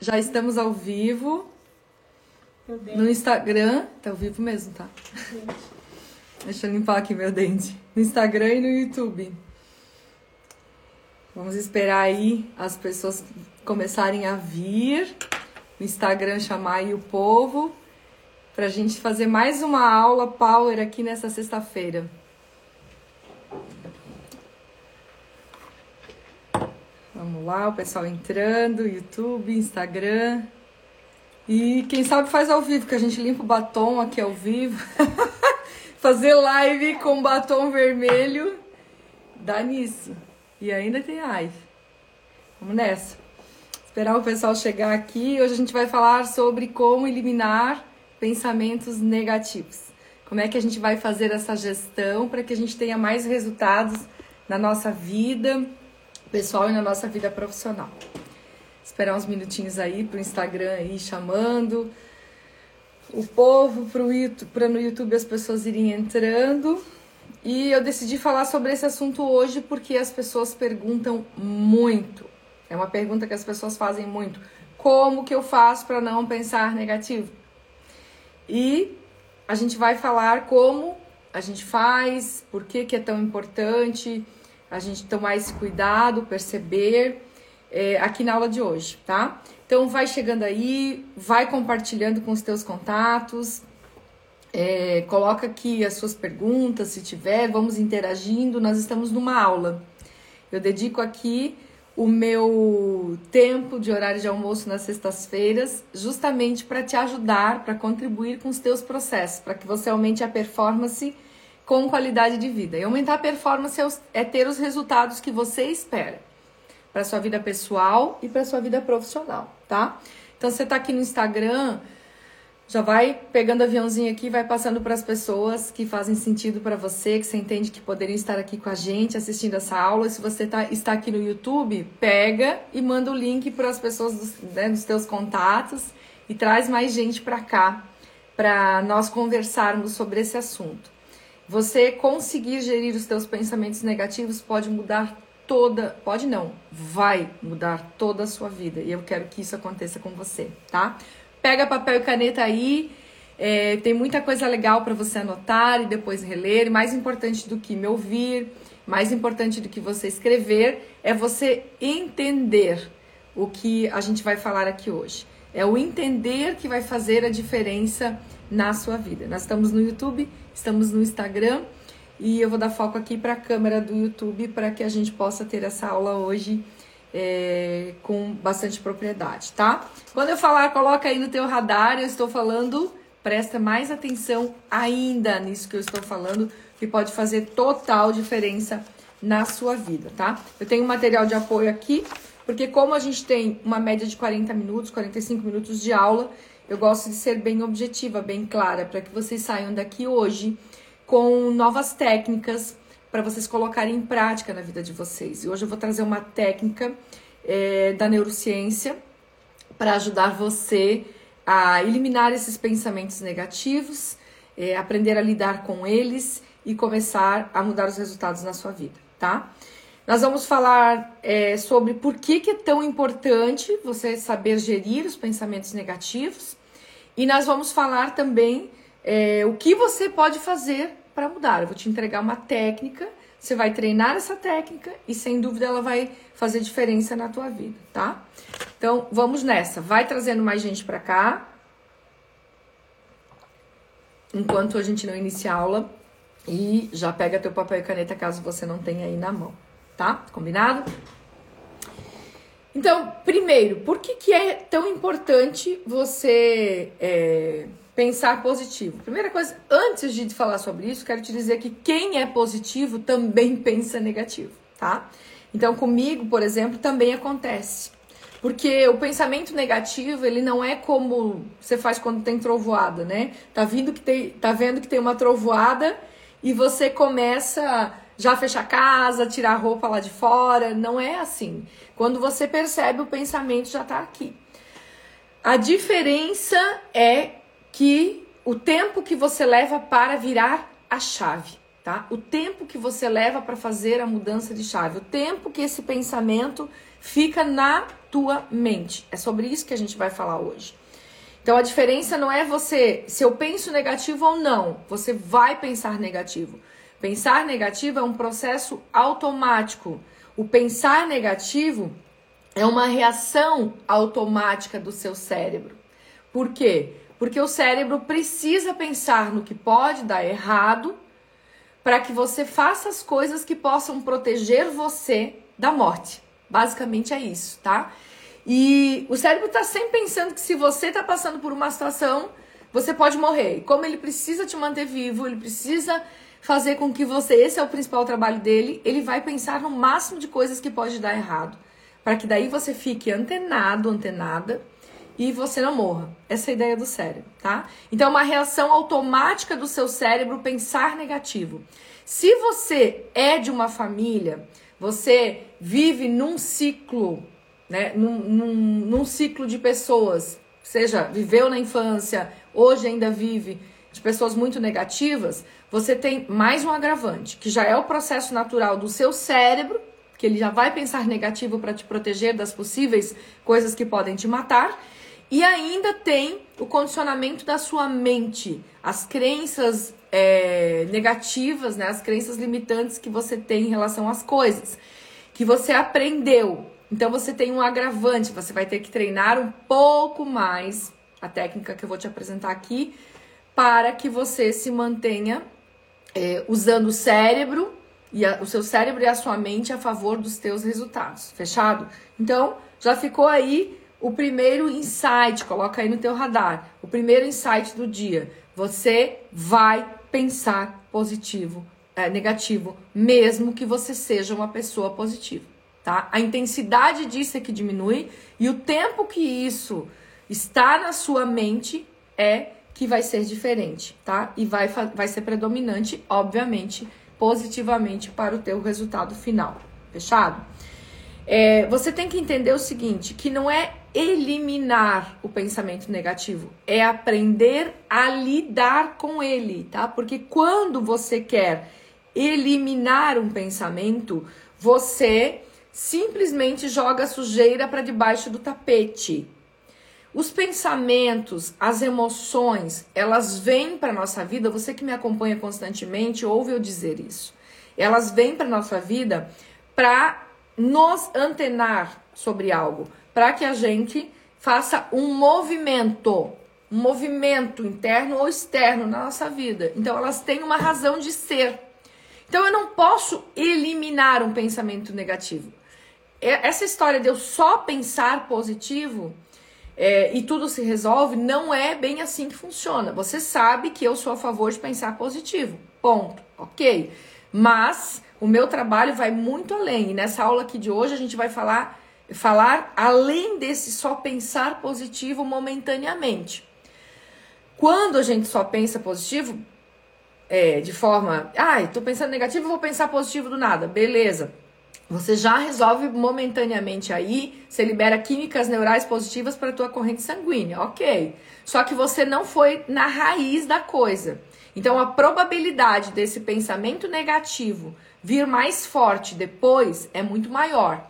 Já estamos ao vivo. No Instagram. Tá ao vivo mesmo, tá? Deixa eu limpar aqui meu dente. No Instagram e no YouTube. Vamos esperar aí as pessoas começarem a vir. No Instagram chamar aí o povo. Pra gente fazer mais uma aula power aqui nessa sexta-feira. Vamos lá, o pessoal entrando, YouTube, Instagram. E quem sabe faz ao vivo, que a gente limpa o batom aqui ao vivo. Fazer live com batom vermelho dá nisso. E ainda tem live. Vamos nessa. Esperar o pessoal chegar aqui. Hoje a gente vai falar sobre como eliminar pensamentos negativos. Como é que a gente vai fazer essa gestão para que a gente tenha mais resultados na nossa vida pessoal e na nossa vida profissional. Esperar uns minutinhos aí pro Instagram aí chamando o povo para no YouTube as pessoas irem entrando. E eu decidi falar sobre esse assunto hoje porque as pessoas perguntam muito. É uma pergunta que as pessoas fazem muito. Como que eu faço para não pensar negativo? E a gente vai falar como a gente faz, por que, que é tão importante a gente tomar esse cuidado, perceber é, aqui na aula de hoje, tá? Então vai chegando aí, vai compartilhando com os teus contatos, é, coloca aqui as suas perguntas, se tiver, vamos interagindo. Nós estamos numa aula. Eu dedico aqui o meu tempo de horário de almoço nas sextas-feiras, justamente para te ajudar, para contribuir com os teus processos, para que você aumente a performance com qualidade de vida. E aumentar a performance é, é ter os resultados que você espera para sua vida pessoal e para sua vida profissional, tá? Então você tá aqui no Instagram, já vai pegando aviãozinho aqui, vai passando para as pessoas que fazem sentido para você, que você entende que poderiam estar aqui com a gente assistindo essa aula. Se você tá, está aqui no YouTube, pega e manda o link para as pessoas dos, né, dos teus contatos e traz mais gente para cá para nós conversarmos sobre esse assunto. Você conseguir gerir os teus pensamentos negativos pode mudar toda, pode não, vai mudar toda a sua vida. E eu quero que isso aconteça com você, tá? Pega papel e caneta aí. É, tem muita coisa legal para você anotar e depois reler. E mais importante do que me ouvir, mais importante do que você escrever, é você entender o que a gente vai falar aqui hoje. É o entender que vai fazer a diferença na sua vida. Nós estamos no YouTube, estamos no Instagram e eu vou dar foco aqui para a câmera do YouTube para que a gente possa ter essa aula hoje é, com bastante propriedade, tá? Quando eu falar, coloca aí no teu radar, eu estou falando, presta mais atenção ainda nisso que eu estou falando, que pode fazer total diferença na sua vida, tá? Eu tenho um material de apoio aqui, porque como a gente tem uma média de 40 minutos, 45 minutos de aula, eu gosto de ser bem objetiva, bem clara, para que vocês saiam daqui hoje com novas técnicas para vocês colocarem em prática na vida de vocês. E hoje eu vou trazer uma técnica é, da neurociência para ajudar você a eliminar esses pensamentos negativos, é, aprender a lidar com eles e começar a mudar os resultados na sua vida, tá? Nós vamos falar é, sobre por que, que é tão importante você saber gerir os pensamentos negativos e nós vamos falar também é, o que você pode fazer para mudar. Eu vou te entregar uma técnica, você vai treinar essa técnica e sem dúvida ela vai fazer diferença na tua vida, tá? Então vamos nessa. Vai trazendo mais gente para cá. Enquanto a gente não inicia a aula e já pega teu papel e caneta caso você não tenha aí na mão, tá? Combinado? Então, primeiro, por que, que é tão importante você é, pensar positivo? Primeira coisa, antes de falar sobre isso, quero te dizer que quem é positivo também pensa negativo, tá? Então, comigo, por exemplo, também acontece. Porque o pensamento negativo, ele não é como você faz quando tem trovoada, né? Tá, vindo que tem, tá vendo que tem uma trovoada e você começa já fechar a casa, tirar a roupa lá de fora. Não é assim. Quando você percebe, o pensamento já está aqui. A diferença é que o tempo que você leva para virar a chave, tá? O tempo que você leva para fazer a mudança de chave, o tempo que esse pensamento fica na tua mente. É sobre isso que a gente vai falar hoje. Então a diferença não é você, se eu penso negativo ou não, você vai pensar negativo. Pensar negativo é um processo automático. O pensar negativo é uma reação automática do seu cérebro. Por quê? Porque o cérebro precisa pensar no que pode dar errado para que você faça as coisas que possam proteger você da morte. Basicamente é isso, tá? E o cérebro está sempre pensando que se você está passando por uma situação, você pode morrer. Como ele precisa te manter vivo, ele precisa fazer com que você, esse é o principal trabalho dele, ele vai pensar no máximo de coisas que pode dar errado, para que daí você fique antenado, antenada e você não morra. Essa é a ideia do cérebro, tá? Então é uma reação automática do seu cérebro pensar negativo. Se você é de uma família, você vive num ciclo, né, num, num, num ciclo de pessoas, seja viveu na infância, hoje ainda vive de pessoas muito negativas, você tem mais um agravante, que já é o processo natural do seu cérebro, que ele já vai pensar negativo para te proteger das possíveis coisas que podem te matar, e ainda tem o condicionamento da sua mente, as crenças é, negativas, né, as crenças limitantes que você tem em relação às coisas, que você aprendeu. Então você tem um agravante, você vai ter que treinar um pouco mais a técnica que eu vou te apresentar aqui para que você se mantenha é, usando o cérebro e a, o seu cérebro e a sua mente a favor dos teus resultados. Fechado? Então, já ficou aí o primeiro insight, coloca aí no teu radar. O primeiro insight do dia. Você vai pensar positivo, é, negativo, mesmo que você seja uma pessoa positiva, tá? A intensidade disso é que diminui e o tempo que isso está na sua mente é que vai ser diferente, tá? E vai, vai ser predominante, obviamente, positivamente para o teu resultado final. Fechado? É, você tem que entender o seguinte, que não é eliminar o pensamento negativo, é aprender a lidar com ele, tá? Porque quando você quer eliminar um pensamento, você simplesmente joga sujeira para debaixo do tapete. Os pensamentos, as emoções, elas vêm para nossa vida. Você que me acompanha constantemente ouve eu dizer isso. Elas vêm para nossa vida para nos antenar sobre algo, para que a gente faça um movimento, um movimento interno ou externo na nossa vida. Então elas têm uma razão de ser. Então eu não posso eliminar um pensamento negativo. Essa história de eu só pensar positivo é, e tudo se resolve, não é bem assim que funciona. Você sabe que eu sou a favor de pensar positivo. Ponto. Ok. Mas o meu trabalho vai muito além. E nessa aula aqui de hoje a gente vai falar, falar além desse só pensar positivo momentaneamente. Quando a gente só pensa positivo, é, de forma, ai, ah, tô pensando negativo, vou pensar positivo do nada. Beleza. Você já resolve momentaneamente aí, você libera químicas neurais positivas para a tua corrente sanguínea, ok. Só que você não foi na raiz da coisa. Então a probabilidade desse pensamento negativo vir mais forte depois é muito maior.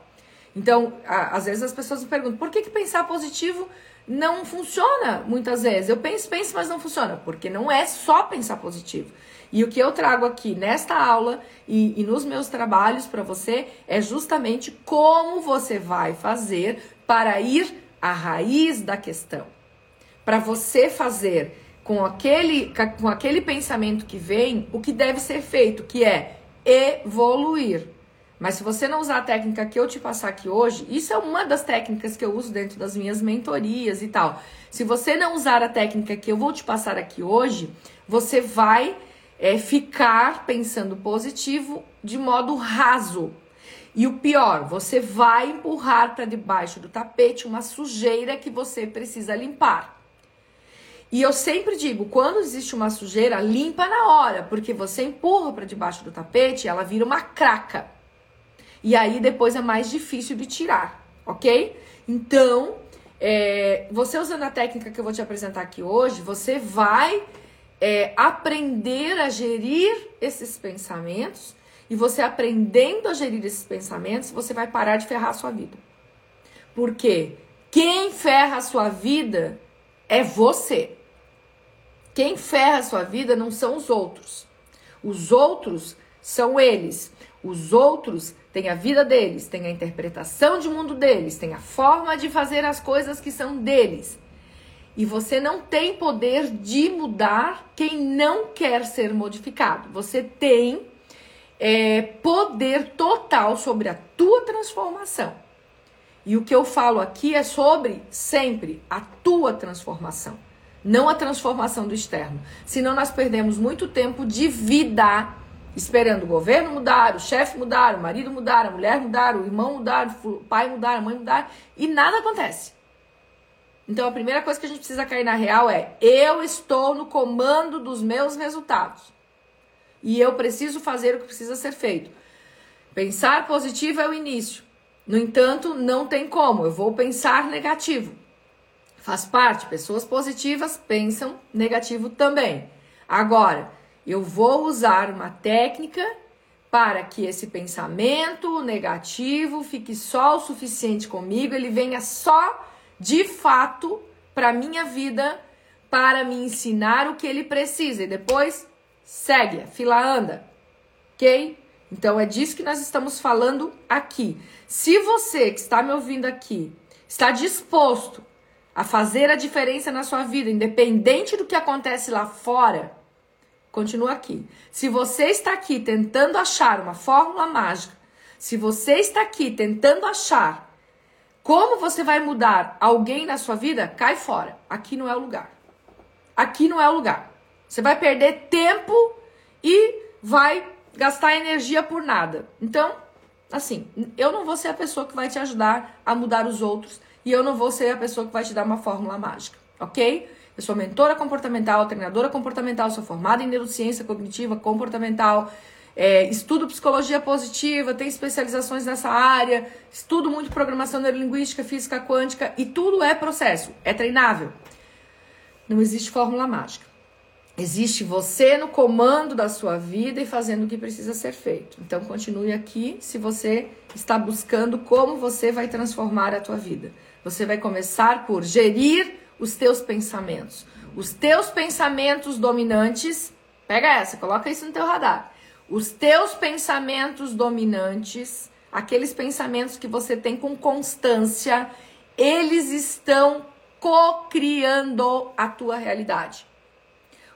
Então, a, às vezes as pessoas me perguntam, por que, que pensar positivo não funciona muitas vezes? Eu penso, penso, mas não funciona, porque não é só pensar positivo. E o que eu trago aqui nesta aula e, e nos meus trabalhos para você é justamente como você vai fazer para ir à raiz da questão. Para você fazer com aquele, com aquele pensamento que vem o que deve ser feito, que é evoluir. Mas se você não usar a técnica que eu te passar aqui hoje, isso é uma das técnicas que eu uso dentro das minhas mentorias e tal. Se você não usar a técnica que eu vou te passar aqui hoje, você vai é ficar pensando positivo de modo raso. E o pior, você vai empurrar para debaixo do tapete uma sujeira que você precisa limpar. E eu sempre digo, quando existe uma sujeira, limpa na hora, porque você empurra para debaixo do tapete, ela vira uma craca. E aí depois é mais difícil de tirar, ok? Então, é, você usando a técnica que eu vou te apresentar aqui hoje, você vai é, aprender a gerir esses pensamentos e você aprendendo a gerir esses pensamentos, você vai parar de ferrar a sua vida. Porque quem ferra a sua vida é você. Quem ferra a sua vida não são os outros. Os outros são eles. Os outros têm a vida deles, têm a interpretação de mundo deles, têm a forma de fazer as coisas que são deles. E você não tem poder de mudar quem não quer ser modificado. Você tem é, poder total sobre a tua transformação. E o que eu falo aqui é sobre sempre a tua transformação, não a transformação do externo. Senão nós perdemos muito tempo de vida esperando o governo mudar, o chefe mudar, o marido mudar, a mulher mudar, o irmão mudar, o pai mudar, a mãe mudar e nada acontece. Então a primeira coisa que a gente precisa cair na real é: eu estou no comando dos meus resultados. E eu preciso fazer o que precisa ser feito. Pensar positivo é o início. No entanto, não tem como. Eu vou pensar negativo. Faz parte. Pessoas positivas pensam negativo também. Agora, eu vou usar uma técnica para que esse pensamento negativo fique só o suficiente comigo, ele venha só de fato para minha vida, para me ensinar o que ele precisa e depois segue, a fila anda. OK? Então é disso que nós estamos falando aqui. Se você que está me ouvindo aqui está disposto a fazer a diferença na sua vida, independente do que acontece lá fora, continua aqui. Se você está aqui tentando achar uma fórmula mágica, se você está aqui tentando achar como você vai mudar alguém na sua vida? Cai fora. Aqui não é o lugar. Aqui não é o lugar. Você vai perder tempo e vai gastar energia por nada. Então, assim, eu não vou ser a pessoa que vai te ajudar a mudar os outros e eu não vou ser a pessoa que vai te dar uma fórmula mágica, ok? Eu sou mentora comportamental, treinadora comportamental, sou formada em neurociência cognitiva comportamental, é, estudo psicologia positiva, tem especializações nessa área, estudo muito programação neurolinguística, física quântica e tudo é processo, é treinável. Não existe fórmula mágica. Existe você no comando da sua vida e fazendo o que precisa ser feito. Então continue aqui se você está buscando como você vai transformar a tua vida. Você vai começar por gerir os teus pensamentos. Os teus pensamentos dominantes, pega essa, coloca isso no teu radar. Os teus pensamentos dominantes, aqueles pensamentos que você tem com constância, eles estão co-criando a tua realidade.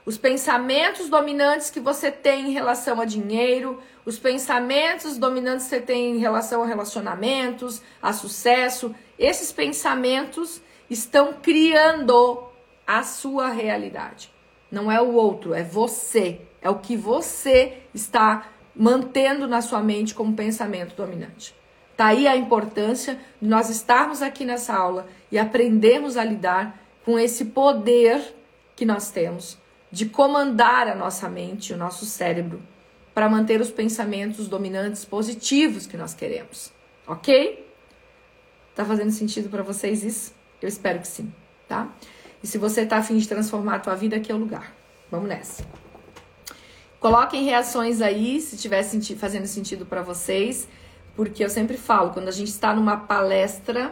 Os pensamentos dominantes que você tem em relação a dinheiro, os pensamentos dominantes que você tem em relação a relacionamentos, a sucesso, esses pensamentos estão criando a sua realidade. Não é o outro, é você. É o que você está mantendo na sua mente como pensamento dominante. Tá aí a importância de nós estarmos aqui nessa aula e aprendermos a lidar com esse poder que nós temos de comandar a nossa mente, o nosso cérebro, para manter os pensamentos dominantes positivos que nós queremos. Ok? Tá fazendo sentido para vocês isso? Eu espero que sim, tá? E se você tá afim de transformar a tua vida, aqui é o lugar. Vamos nessa. Coloquem reações aí, se estiver senti fazendo sentido para vocês, porque eu sempre falo, quando a gente está numa palestra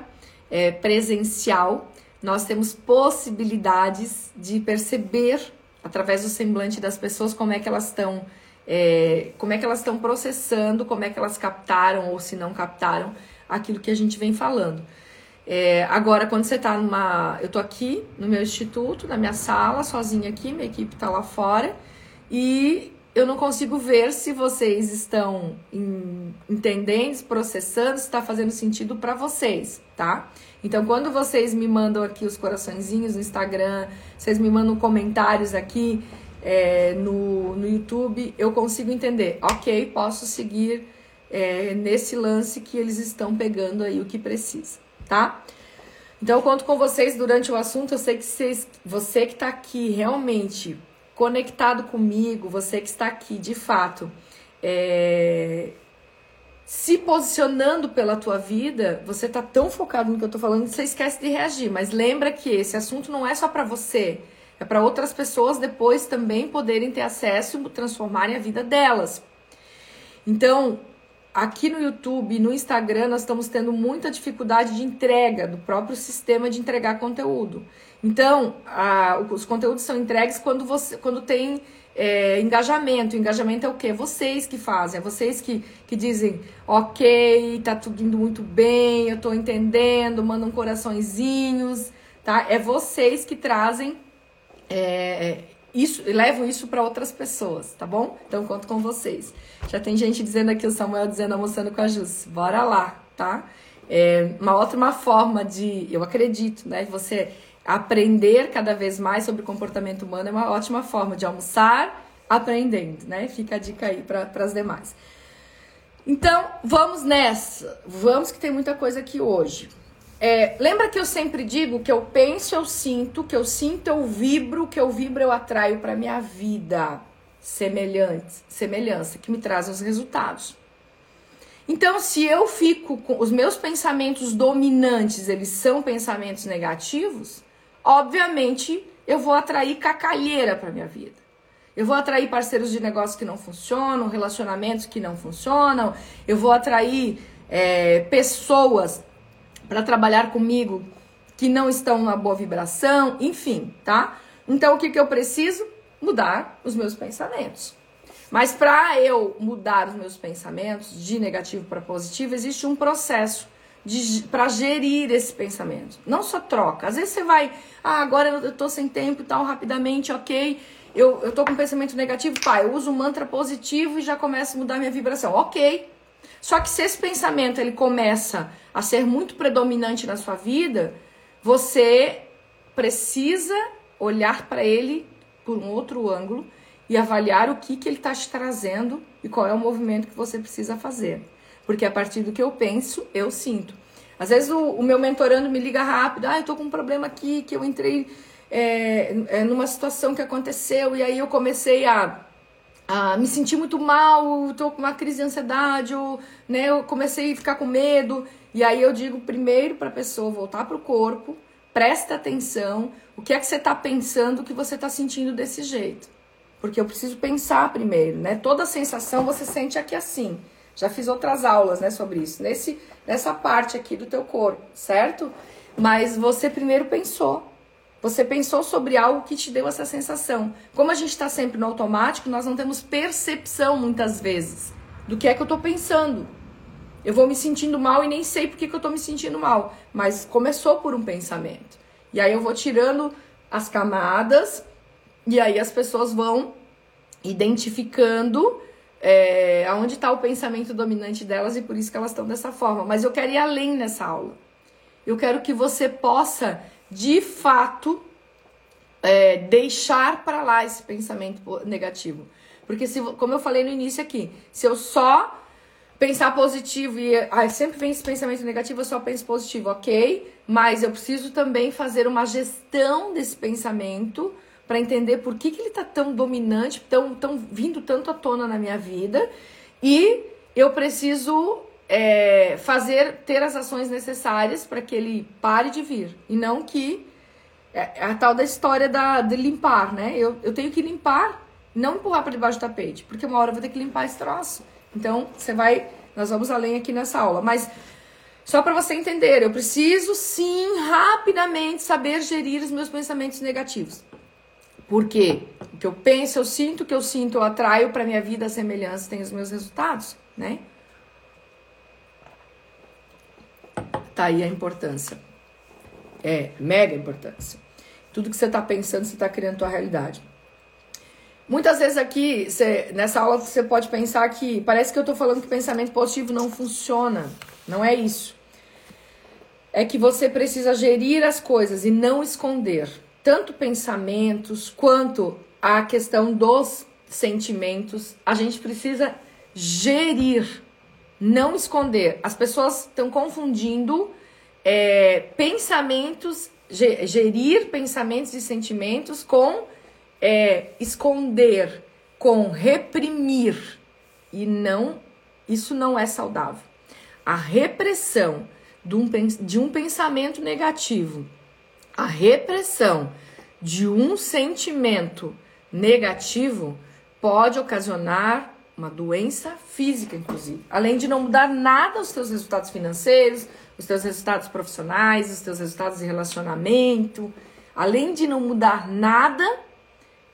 é, presencial, nós temos possibilidades de perceber através do semblante das pessoas como é que elas estão, é, como é que elas estão processando, como é que elas captaram ou se não captaram aquilo que a gente vem falando. É, agora, quando você está numa. Eu estou aqui no meu instituto, na minha sala, sozinha aqui, minha equipe está lá fora, e eu não consigo ver se vocês estão em, entendendo, processando, se está fazendo sentido para vocês, tá? Então, quando vocês me mandam aqui os coraçõezinhos no Instagram, vocês me mandam comentários aqui é, no, no YouTube, eu consigo entender. Ok, posso seguir é, nesse lance que eles estão pegando aí o que precisa, tá? Então, eu conto com vocês durante o assunto. Eu sei que vocês, você que está aqui realmente conectado comigo, você que está aqui de fato, é, se posicionando pela tua vida, você tá tão focado no que eu tô falando que você esquece de reagir. Mas lembra que esse assunto não é só para você, é para outras pessoas depois também poderem ter acesso e transformarem a vida delas. Então, aqui no YouTube, no Instagram, nós estamos tendo muita dificuldade de entrega do próprio sistema de entregar conteúdo. Então, a, os conteúdos são entregues quando você quando tem é, engajamento. Engajamento é o quê? Vocês que fazem, é vocês que, que dizem, ok, tá tudo indo muito bem, eu tô entendendo, mandam coraçõezinhos, tá? É vocês que trazem é, isso, levam isso para outras pessoas, tá bom? Então conto com vocês. Já tem gente dizendo aqui, o Samuel dizendo, almoçando com a Jus. Bora lá, tá? É uma outra forma de, eu acredito, né? Você aprender cada vez mais sobre comportamento humano é uma ótima forma de almoçar aprendendo, né? Fica a dica aí para as demais. Então, vamos nessa. Vamos que tem muita coisa aqui hoje. É, lembra que eu sempre digo que eu penso, eu sinto, que eu sinto, eu vibro, que eu vibro, eu atraio para minha vida semelhante, semelhança, que me trazem os resultados. Então, se eu fico com os meus pensamentos dominantes, eles são pensamentos negativos, obviamente eu vou atrair cacalheira para minha vida. Eu vou atrair parceiros de negócio que não funcionam, relacionamentos que não funcionam, eu vou atrair é, pessoas para trabalhar comigo que não estão na boa vibração, enfim, tá? Então o que, que eu preciso? Mudar os meus pensamentos. Mas para eu mudar os meus pensamentos de negativo para positivo, existe um processo para gerir esse pensamento. Não só troca. Às vezes você vai, ah, agora eu tô sem tempo e tal, rapidamente, ok. Eu, eu tô com um pensamento negativo, pá, eu uso um mantra positivo e já começa a mudar minha vibração. Ok. Só que se esse pensamento ele começa a ser muito predominante na sua vida, você precisa olhar para ele por um outro ângulo e avaliar o que, que ele está te trazendo e qual é o movimento que você precisa fazer. Porque a partir do que eu penso, eu sinto. Às vezes o, o meu mentorando me liga rápido, ah, eu tô com um problema aqui, que eu entrei é, é, numa situação que aconteceu, e aí eu comecei a ah, me senti muito mal, tô com uma crise de ansiedade, ou, né, eu comecei a ficar com medo. E aí eu digo primeiro para a pessoa voltar para o corpo, presta atenção, o que é que você está pensando que você está sentindo desse jeito. Porque eu preciso pensar primeiro, né? Toda sensação você sente aqui assim. Já fiz outras aulas, né, sobre isso. Nesse, nessa parte aqui do teu corpo, certo? Mas você primeiro pensou. Você pensou sobre algo que te deu essa sensação. Como a gente está sempre no automático, nós não temos percepção muitas vezes do que é que eu estou pensando. Eu vou me sentindo mal e nem sei por que, que eu estou me sentindo mal. Mas começou por um pensamento. E aí eu vou tirando as camadas e aí as pessoas vão identificando é, aonde está o pensamento dominante delas e por isso que elas estão dessa forma. Mas eu quero ir além nessa aula. Eu quero que você possa de fato é, deixar para lá esse pensamento negativo. Porque, se, como eu falei no início aqui, se eu só pensar positivo e ah, sempre vem esse pensamento negativo, eu só penso positivo, ok? Mas eu preciso também fazer uma gestão desse pensamento para entender por que, que ele está tão dominante, tão, tão vindo tanto à tona na minha vida. E eu preciso é, fazer, ter as ações necessárias para que ele pare de vir. E não que. É, é a tal da história da, de limpar, né? Eu, eu tenho que limpar, não empurrar para debaixo do tapete, porque uma hora eu vou ter que limpar esse troço. Então, você vai. Nós vamos além aqui nessa aula. Mas, só para você entender, eu preciso sim, rapidamente, saber gerir os meus pensamentos negativos. Por quê? O que eu penso, eu sinto, o que eu sinto, eu atraio para minha vida a semelhança, tem os meus resultados, né? Tá aí a importância. É, mega importância. Tudo que você está pensando, você está criando tua realidade. Muitas vezes aqui, você, nessa aula, você pode pensar que parece que eu estou falando que pensamento positivo não funciona. Não é isso. É que você precisa gerir as coisas e não esconder tanto pensamentos quanto a questão dos sentimentos. A gente precisa gerir não esconder. As pessoas estão confundindo é, pensamentos, gerir pensamentos e sentimentos com é, esconder, com reprimir. E não, isso não é saudável. A repressão de um, de um pensamento negativo, a repressão de um sentimento negativo pode ocasionar uma doença física, inclusive. Além de não mudar nada os teus resultados financeiros, os teus resultados profissionais, os teus resultados de relacionamento, além de não mudar nada,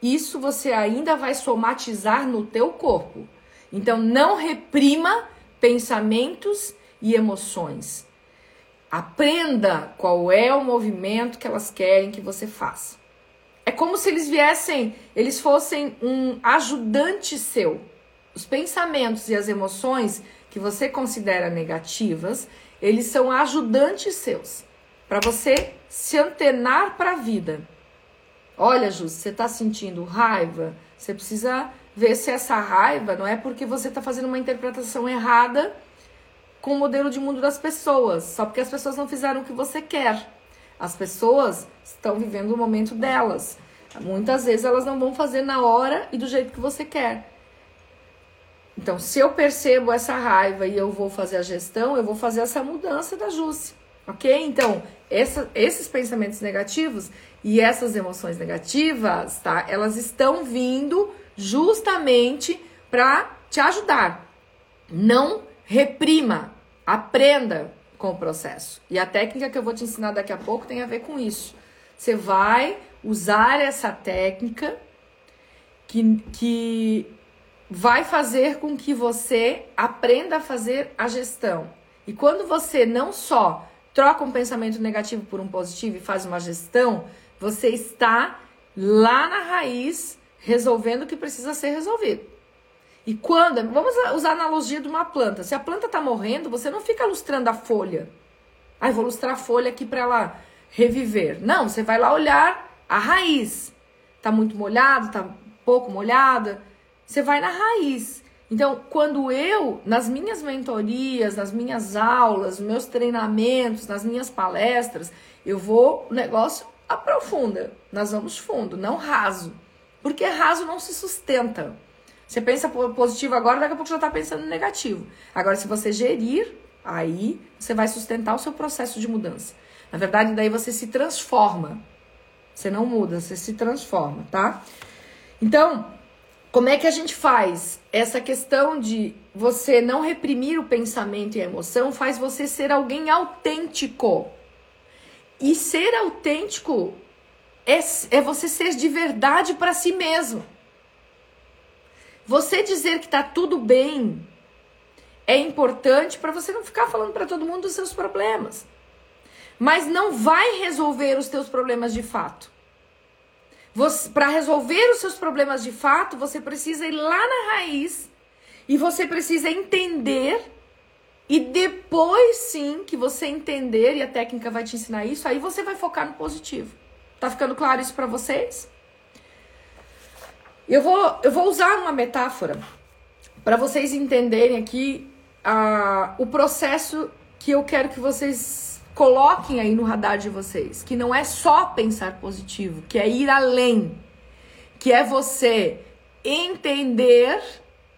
isso você ainda vai somatizar no teu corpo. Então não reprima pensamentos e emoções. Aprenda qual é o movimento que elas querem que você faça. É como se eles viessem, eles fossem um ajudante seu. Os pensamentos e as emoções que você considera negativas, eles são ajudantes seus para você se antenar para a vida. Olha, Jus, você está sentindo raiva? Você precisa ver se essa raiva não é porque você está fazendo uma interpretação errada com o modelo de mundo das pessoas, só porque as pessoas não fizeram o que você quer. As pessoas estão vivendo o momento delas. Muitas vezes elas não vão fazer na hora e do jeito que você quer. Então, se eu percebo essa raiva e eu vou fazer a gestão, eu vou fazer essa mudança da Jússia, ok? Então, essa, esses pensamentos negativos e essas emoções negativas, tá? Elas estão vindo justamente para te ajudar. Não reprima, aprenda com o processo. E a técnica que eu vou te ensinar daqui a pouco tem a ver com isso. Você vai usar essa técnica que, que vai fazer com que você aprenda a fazer a gestão. E quando você não só troca um pensamento negativo por um positivo e faz uma gestão, você está lá na raiz resolvendo o que precisa ser resolvido. E quando, vamos usar a analogia de uma planta. Se a planta está morrendo, você não fica lustrando a folha. Ah, vou lustrar a folha aqui para ela reviver. Não, você vai lá olhar a raiz. Tá muito molhado, tá pouco molhada. Você vai na raiz. Então, quando eu, nas minhas mentorias, nas minhas aulas, nos meus treinamentos, nas minhas palestras, eu vou, o negócio aprofunda. Nós vamos fundo, não raso. Porque raso não se sustenta. Você pensa positivo agora, daqui a pouco já está pensando negativo. Agora, se você gerir, aí você vai sustentar o seu processo de mudança. Na verdade, daí você se transforma. Você não muda, você se transforma, tá? Então, como é que a gente faz? Essa questão de você não reprimir o pensamento e a emoção faz você ser alguém autêntico. E ser autêntico é, é você ser de verdade para si mesmo. Você dizer que tá tudo bem é importante para você não ficar falando para todo mundo dos seus problemas. Mas não vai resolver os teus problemas de fato. Para resolver os seus problemas de fato, você precisa ir lá na raiz e você precisa entender. E depois sim que você entender, e a técnica vai te ensinar isso, aí você vai focar no positivo. Tá ficando claro isso para vocês? Eu vou, eu vou usar uma metáfora para vocês entenderem aqui uh, o processo que eu quero que vocês coloquem aí no radar de vocês que não é só pensar positivo, que é ir além, que é você entender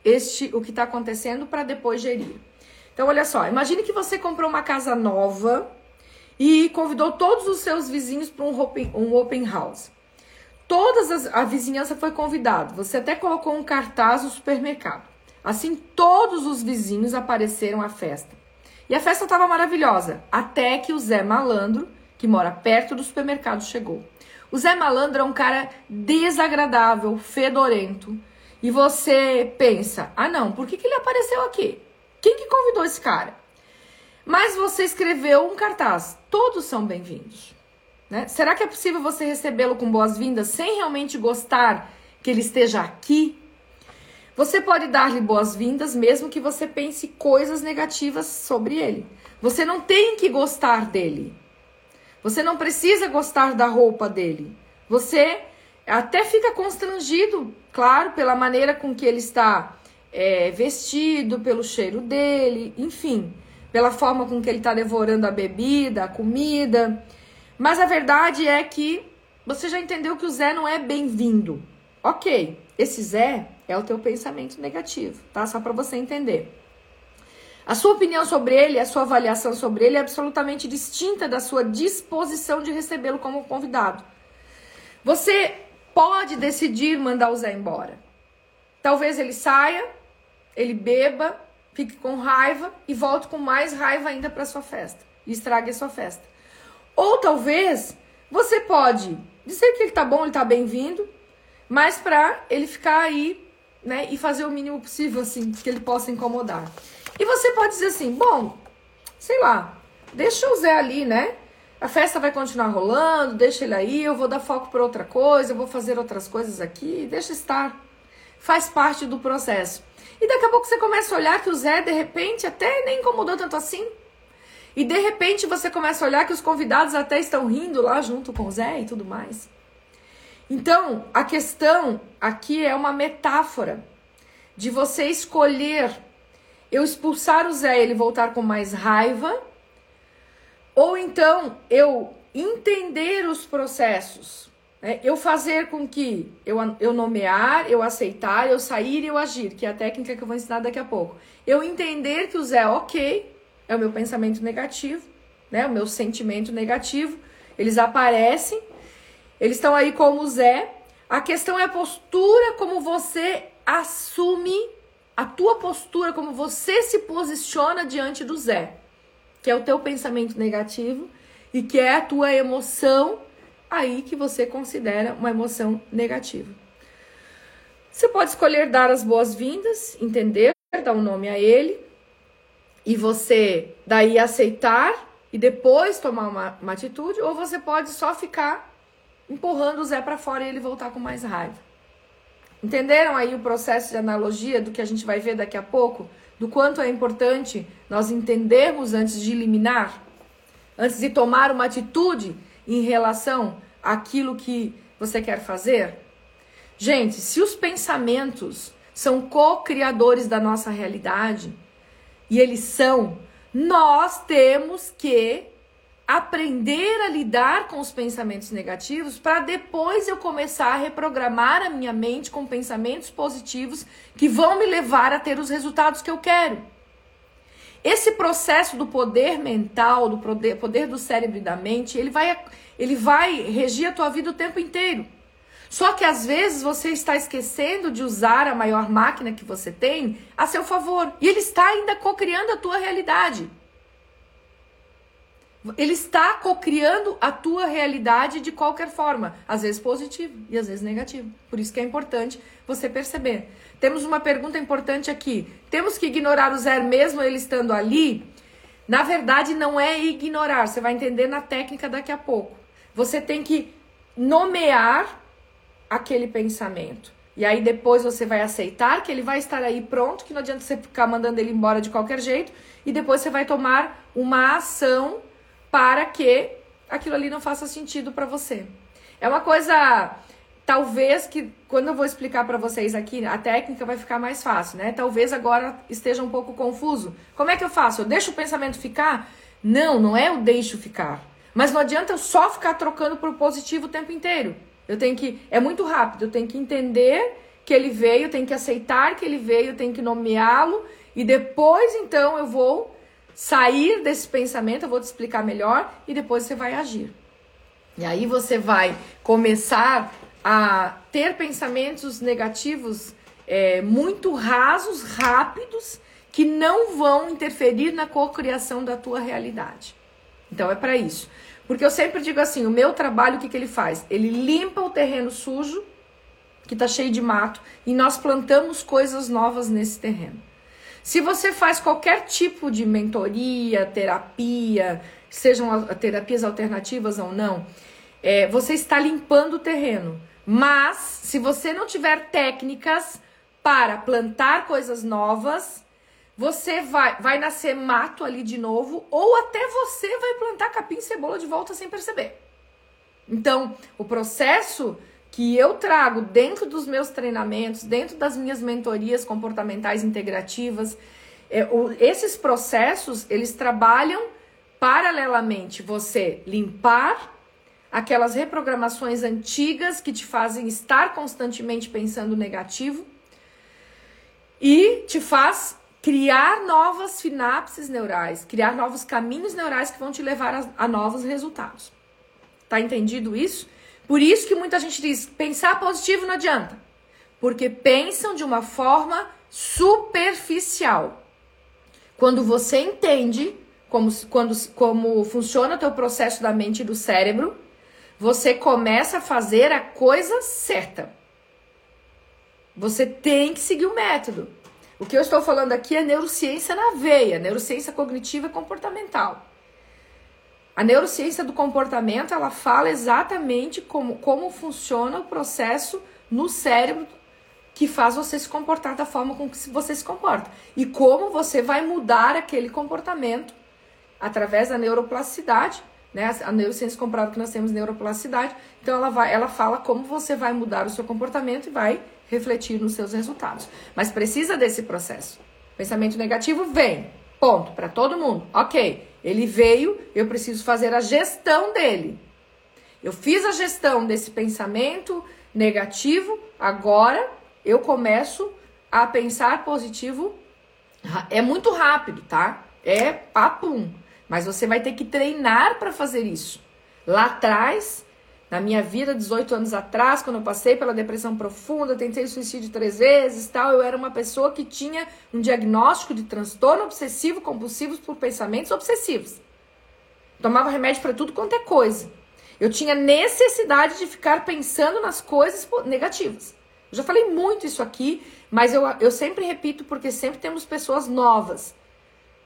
este o que está acontecendo para depois gerir. Então, olha só, imagine que você comprou uma casa nova e convidou todos os seus vizinhos para um open, um open house. Todas as, a vizinhança foi convidada. Você até colocou um cartaz no supermercado. Assim, todos os vizinhos apareceram à festa. E a festa estava maravilhosa, até que o Zé Malandro, que mora perto do supermercado, chegou. O Zé Malandro é um cara desagradável, fedorento. E você pensa: ah, não, por que, que ele apareceu aqui? Quem que convidou esse cara? Mas você escreveu um cartaz: todos são bem-vindos. Né? Será que é possível você recebê-lo com boas-vindas sem realmente gostar que ele esteja aqui você pode dar-lhe boas-vindas, mesmo que você pense coisas negativas sobre ele. Você não tem que gostar dele. Você não precisa gostar da roupa dele. Você até fica constrangido, claro, pela maneira com que ele está é, vestido, pelo cheiro dele, enfim, pela forma com que ele está devorando a bebida, a comida. Mas a verdade é que você já entendeu que o Zé não é bem-vindo. Ok, esse Zé é o teu pensamento negativo, tá? Só para você entender. A sua opinião sobre ele, a sua avaliação sobre ele é absolutamente distinta da sua disposição de recebê-lo como convidado. Você pode decidir mandar o Zé embora. Talvez ele saia ele beba, fique com raiva e volte com mais raiva ainda para sua festa e estrague a sua festa. Ou talvez você pode dizer que ele tá bom, ele tá bem-vindo, mas para ele ficar aí, né, e fazer o mínimo possível assim que ele possa incomodar. E você pode dizer assim: "Bom, sei lá, deixa o Zé ali, né? A festa vai continuar rolando, deixa ele aí, eu vou dar foco para outra coisa, eu vou fazer outras coisas aqui, deixa estar. Faz parte do processo. E daqui a pouco você começa a olhar que o Zé, de repente, até nem incomodou tanto assim. E de repente você começa a olhar que os convidados até estão rindo lá junto com o Zé e tudo mais. Então, a questão aqui é uma metáfora de você escolher eu expulsar o Zé ele voltar com mais raiva, ou então eu entender os processos, né? eu fazer com que eu, eu nomear, eu aceitar, eu sair e eu agir, que é a técnica que eu vou ensinar daqui a pouco. Eu entender que o Zé, ok, é o meu pensamento negativo, né? O meu sentimento negativo. Eles aparecem, eles estão aí como Zé. A questão é a postura como você assume a tua postura, como você se posiciona diante do Zé, que é o teu pensamento negativo e que é a tua emoção aí que você considera uma emoção negativa. Você pode escolher dar as boas-vindas, entender, dar um nome a ele, e você daí aceitar e depois tomar uma, uma atitude, ou você pode só ficar empurrando o Zé para fora e ele voltar com mais raiva. Entenderam aí o processo de analogia do que a gente vai ver daqui a pouco? Do quanto é importante nós entendermos antes de eliminar, antes de tomar uma atitude em relação àquilo que você quer fazer? Gente, se os pensamentos são co-criadores da nossa realidade, e eles são, nós temos que aprender a lidar com os pensamentos negativos para depois eu começar a reprogramar a minha mente com pensamentos positivos que vão me levar a ter os resultados que eu quero. Esse processo do poder mental, do poder, poder do cérebro e da mente, ele vai, ele vai regir a tua vida o tempo inteiro. Só que às vezes você está esquecendo de usar a maior máquina que você tem a seu favor. E ele está ainda cocriando a tua realidade. Ele está cocriando a tua realidade de qualquer forma, às vezes positivo e às vezes negativo. Por isso que é importante você perceber. Temos uma pergunta importante aqui. Temos que ignorar o zero mesmo ele estando ali? Na verdade, não é ignorar. Você vai entender na técnica daqui a pouco. Você tem que nomear aquele pensamento. E aí depois você vai aceitar que ele vai estar aí pronto, que não adianta você ficar mandando ele embora de qualquer jeito, e depois você vai tomar uma ação para que aquilo ali não faça sentido para você. É uma coisa talvez que quando eu vou explicar para vocês aqui, a técnica vai ficar mais fácil, né? Talvez agora esteja um pouco confuso. Como é que eu faço? Eu deixo o pensamento ficar? Não, não é o deixo ficar. Mas não adianta eu só ficar trocando por positivo o tempo inteiro. Eu tenho que. É muito rápido, eu tenho que entender que ele veio, eu tenho que aceitar que ele veio, eu tenho que nomeá-lo e depois então eu vou sair desse pensamento, eu vou te explicar melhor e depois você vai agir. E aí você vai começar a ter pensamentos negativos é, muito rasos, rápidos, que não vão interferir na cocriação da tua realidade. Então é para isso. Porque eu sempre digo assim, o meu trabalho, o que, que ele faz? Ele limpa o terreno sujo, que está cheio de mato, e nós plantamos coisas novas nesse terreno. Se você faz qualquer tipo de mentoria, terapia, sejam terapias alternativas ou não, é, você está limpando o terreno. Mas, se você não tiver técnicas para plantar coisas novas, você vai, vai nascer mato ali de novo, ou até você vai plantar capim e cebola de volta sem perceber. Então, o processo que eu trago dentro dos meus treinamentos, dentro das minhas mentorias comportamentais integrativas, é, o, esses processos, eles trabalham paralelamente você limpar aquelas reprogramações antigas que te fazem estar constantemente pensando negativo e te faz criar novas sinapses neurais, criar novos caminhos neurais que vão te levar a, a novos resultados. Tá entendido isso? Por isso que muita gente diz: pensar positivo não adianta. Porque pensam de uma forma superficial. Quando você entende como, quando, como funciona o teu processo da mente e do cérebro, você começa a fazer a coisa certa. Você tem que seguir o método. O que eu estou falando aqui é neurociência na veia, neurociência cognitiva e comportamental. A neurociência do comportamento, ela fala exatamente como, como funciona o processo no cérebro que faz você se comportar da forma com que você se comporta. E como você vai mudar aquele comportamento através da neuroplasticidade, né? A neurociência comprova que nós temos neuroplasticidade, então ela vai, ela fala como você vai mudar o seu comportamento e vai refletir nos seus resultados. Mas precisa desse processo. Pensamento negativo vem, ponto, para todo mundo. OK. Ele veio, eu preciso fazer a gestão dele. Eu fiz a gestão desse pensamento negativo, agora eu começo a pensar positivo. É muito rápido, tá? É papum. Mas você vai ter que treinar para fazer isso. Lá atrás, na minha vida, 18 anos atrás, quando eu passei pela depressão profunda, tentei suicídio três vezes, tal, eu era uma pessoa que tinha um diagnóstico de transtorno obsessivo compulsivo por pensamentos obsessivos. Tomava remédio para tudo quanto é coisa. Eu tinha necessidade de ficar pensando nas coisas negativas. Eu já falei muito isso aqui, mas eu, eu sempre repito porque sempre temos pessoas novas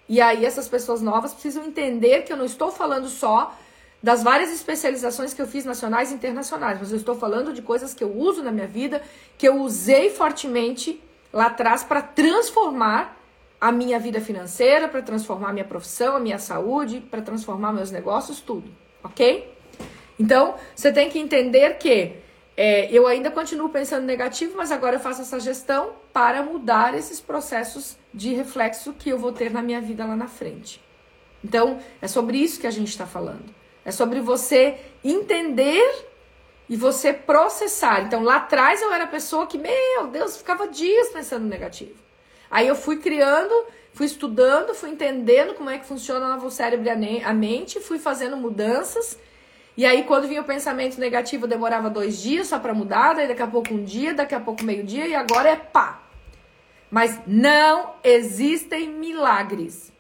e aí essas pessoas novas precisam entender que eu não estou falando só das várias especializações que eu fiz nacionais e internacionais, mas eu estou falando de coisas que eu uso na minha vida, que eu usei fortemente lá atrás para transformar a minha vida financeira, para transformar a minha profissão, a minha saúde, para transformar meus negócios, tudo, ok? Então, você tem que entender que é, eu ainda continuo pensando negativo, mas agora eu faço essa gestão para mudar esses processos de reflexo que eu vou ter na minha vida lá na frente. Então, é sobre isso que a gente está falando. É sobre você entender e você processar. Então, lá atrás eu era a pessoa que, meu Deus, ficava dias pensando negativo. Aí eu fui criando, fui estudando, fui entendendo como é que funciona o cérebro e a mente, fui fazendo mudanças e aí, quando vinha o pensamento negativo, demorava dois dias só para mudar, daí daqui a pouco um dia, daqui a pouco meio-dia, e agora é pá. Mas não existem milagres.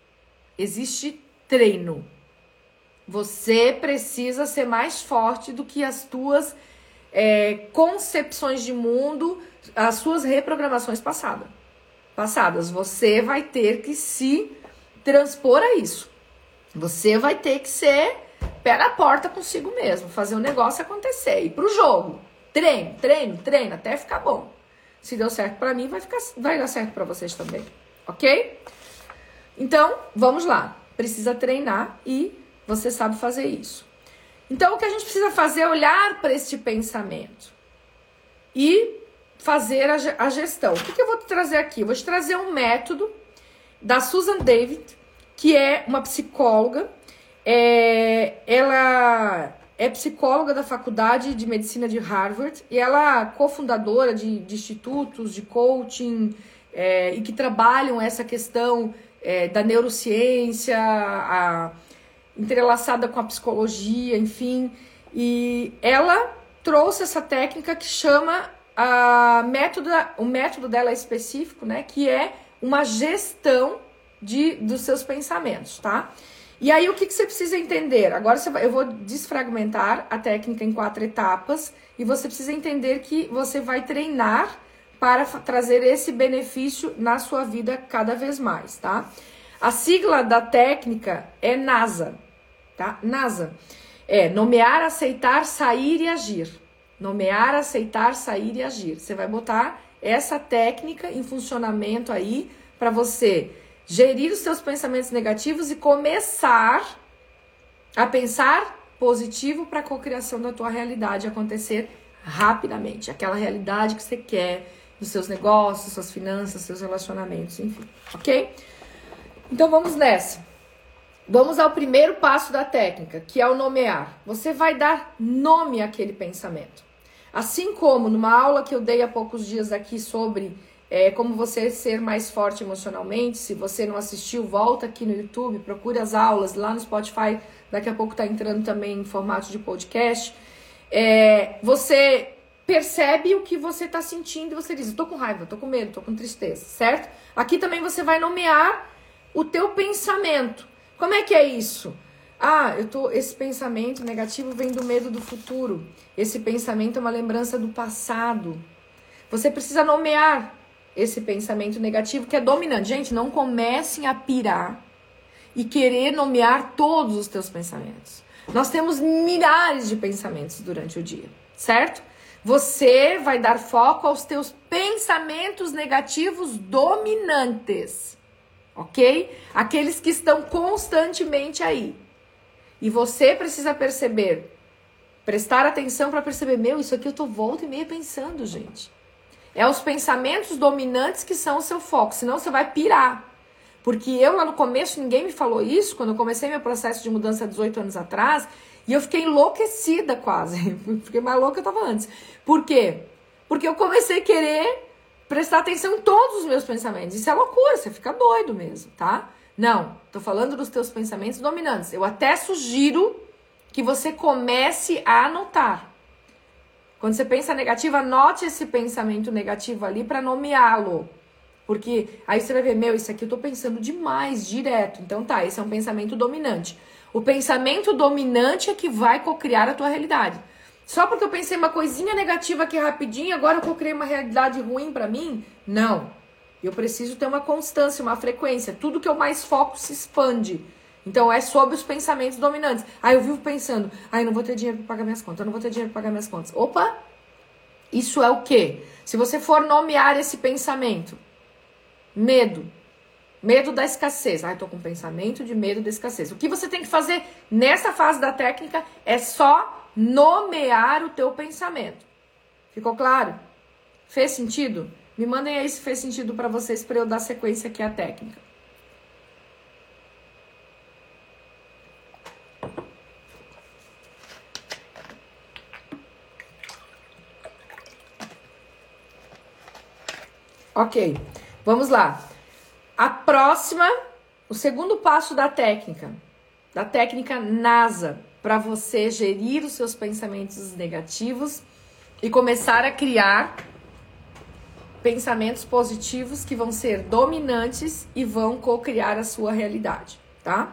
Existe treino. Você precisa ser mais forte do que as tuas é, concepções de mundo, as suas reprogramações passadas. Passadas. Você vai ter que se transpor a isso. Você vai ter que ser pé na porta consigo mesmo, fazer o negócio acontecer, ir pro jogo. Treino, treino, treino, até ficar bom. Se deu certo para mim, vai, ficar, vai dar certo para vocês também, ok? Então, vamos lá. Precisa treinar e você sabe fazer isso. Então, o que a gente precisa fazer é olhar para este pensamento e fazer a, gestão. O que, que eu vou te trazer aqui? Vou te trazer um método da Susan David, que é uma psicóloga é, ela é psicóloga da Faculdade de Medicina de Harvard e ela é cofundadora de, de institutos de coaching é, e que trabalham essa questão é, da neurociência, a, entrelaçada com a psicologia, enfim. E ela trouxe essa técnica que chama a método, o método dela é específico, né? Que é uma gestão de, dos seus pensamentos, tá? E aí, o que, que você precisa entender? Agora vai, eu vou desfragmentar a técnica em quatro etapas e você precisa entender que você vai treinar para trazer esse benefício na sua vida cada vez mais, tá? A sigla da técnica é NASA, tá? NASA é nomear, aceitar, sair e agir. Nomear, aceitar, sair e agir. Você vai botar essa técnica em funcionamento aí para você gerir os seus pensamentos negativos e começar a pensar positivo para a cocriação da tua realidade acontecer rapidamente, aquela realidade que você quer dos seus negócios, suas finanças, seus relacionamentos, enfim, ok? Então vamos nessa. Vamos ao primeiro passo da técnica, que é o nomear. Você vai dar nome àquele pensamento. Assim como numa aula que eu dei há poucos dias aqui sobre é, como você ser mais forte emocionalmente. Se você não assistiu, volta aqui no YouTube, procure as aulas lá no Spotify. Daqui a pouco está entrando também em formato de podcast. É, você percebe o que você está sentindo e você diz: "Estou com raiva, estou com medo, estou com tristeza", certo? Aqui também você vai nomear o teu pensamento. Como é que é isso? Ah, eu tô esse pensamento negativo vem do medo do futuro. Esse pensamento é uma lembrança do passado. Você precisa nomear esse pensamento negativo que é dominante. Gente, não comecem a pirar e querer nomear todos os teus pensamentos. Nós temos milhares de pensamentos durante o dia, certo? Você vai dar foco aos teus pensamentos negativos dominantes, ok? Aqueles que estão constantemente aí. E você precisa perceber, prestar atenção para perceber, meu, isso aqui eu tô volta e meia pensando, gente. É os pensamentos dominantes que são o seu foco, senão você vai pirar. Porque eu lá no começo, ninguém me falou isso, quando eu comecei meu processo de mudança há 18 anos atrás, e eu fiquei enlouquecida quase. Fiquei mais louca que eu tava antes. Por quê? Porque eu comecei a querer prestar atenção em todos os meus pensamentos. Isso é loucura, você fica doido mesmo, tá? Não, tô falando dos teus pensamentos dominantes. Eu até sugiro que você comece a anotar. Quando você pensa negativo, anote esse pensamento negativo ali para nomeá-lo. Porque aí você vai ver, meu, isso aqui eu tô pensando demais, direto. Então tá, esse é um pensamento dominante. O pensamento dominante é que vai cocriar a tua realidade. Só porque eu pensei uma coisinha negativa aqui rapidinho, agora eu cocriei uma realidade ruim para mim? Não. Eu preciso ter uma constância, uma frequência. Tudo que eu mais foco se expande. Então é sobre os pensamentos dominantes. Aí eu vivo pensando, ai, ah, não vou ter dinheiro para pagar minhas contas, eu não vou ter dinheiro para pagar minhas contas. Opa! Isso é o quê? Se você for nomear esse pensamento, Medo. Medo da escassez. Ah, tô com pensamento de medo da escassez. O que você tem que fazer nessa fase da técnica é só nomear o teu pensamento. Ficou claro? Fez sentido? Me mandem aí se fez sentido para vocês para eu dar sequência aqui à técnica. Ok. Vamos lá. A próxima, o segundo passo da técnica, da técnica NASA, para você gerir os seus pensamentos negativos e começar a criar pensamentos positivos que vão ser dominantes e vão co-criar a sua realidade, tá?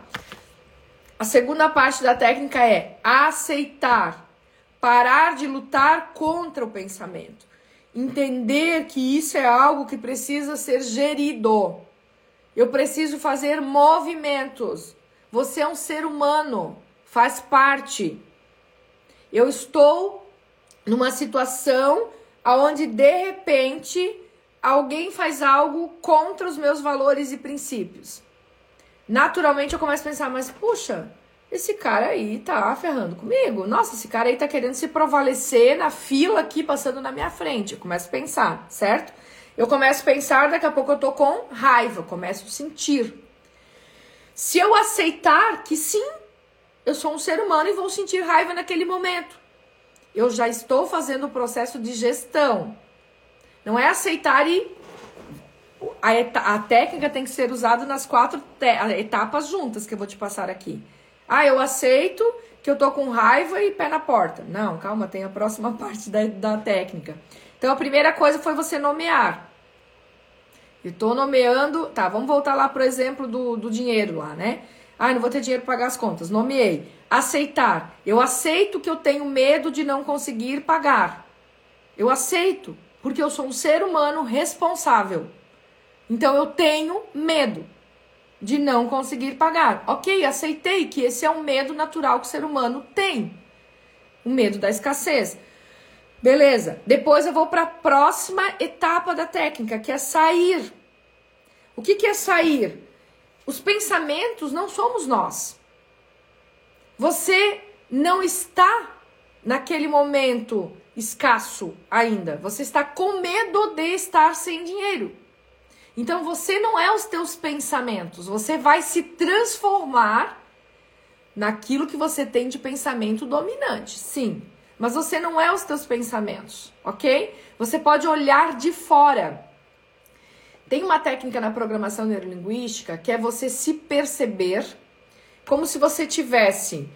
A segunda parte da técnica é aceitar, parar de lutar contra o pensamento entender que isso é algo que precisa ser gerido. Eu preciso fazer movimentos. Você é um ser humano, faz parte. Eu estou numa situação onde de repente alguém faz algo contra os meus valores e princípios. Naturalmente eu começo a pensar, mas puxa, esse cara aí tá ferrando comigo. Nossa, esse cara aí tá querendo se provalecer na fila aqui passando na minha frente. Eu começo a pensar, certo? Eu começo a pensar, daqui a pouco eu tô com raiva, eu começo a sentir. Se eu aceitar que sim, eu sou um ser humano e vou sentir raiva naquele momento. Eu já estou fazendo o processo de gestão. Não é aceitar e a, a técnica tem que ser usada nas quatro etapas juntas que eu vou te passar aqui. Ah, eu aceito que eu tô com raiva e pé na porta. Não, calma, tem a próxima parte da, da técnica. Então a primeira coisa foi você nomear. Eu tô nomeando. Tá, vamos voltar lá pro exemplo do, do dinheiro lá, né? Ah, não vou ter dinheiro para pagar as contas. Nomeei. Aceitar. Eu aceito que eu tenho medo de não conseguir pagar. Eu aceito, porque eu sou um ser humano responsável. Então eu tenho medo de não conseguir pagar. Ok, aceitei que esse é um medo natural que o ser humano tem. O medo da escassez. Beleza. Depois eu vou para a próxima etapa da técnica, que é sair. O que, que é sair? Os pensamentos não somos nós. Você não está naquele momento escasso ainda. Você está com medo de estar sem dinheiro. Então você não é os teus pensamentos, você vai se transformar naquilo que você tem de pensamento dominante, sim. Mas você não é os teus pensamentos, ok? Você pode olhar de fora. Tem uma técnica na programação neurolinguística que é você se perceber como se você tivesse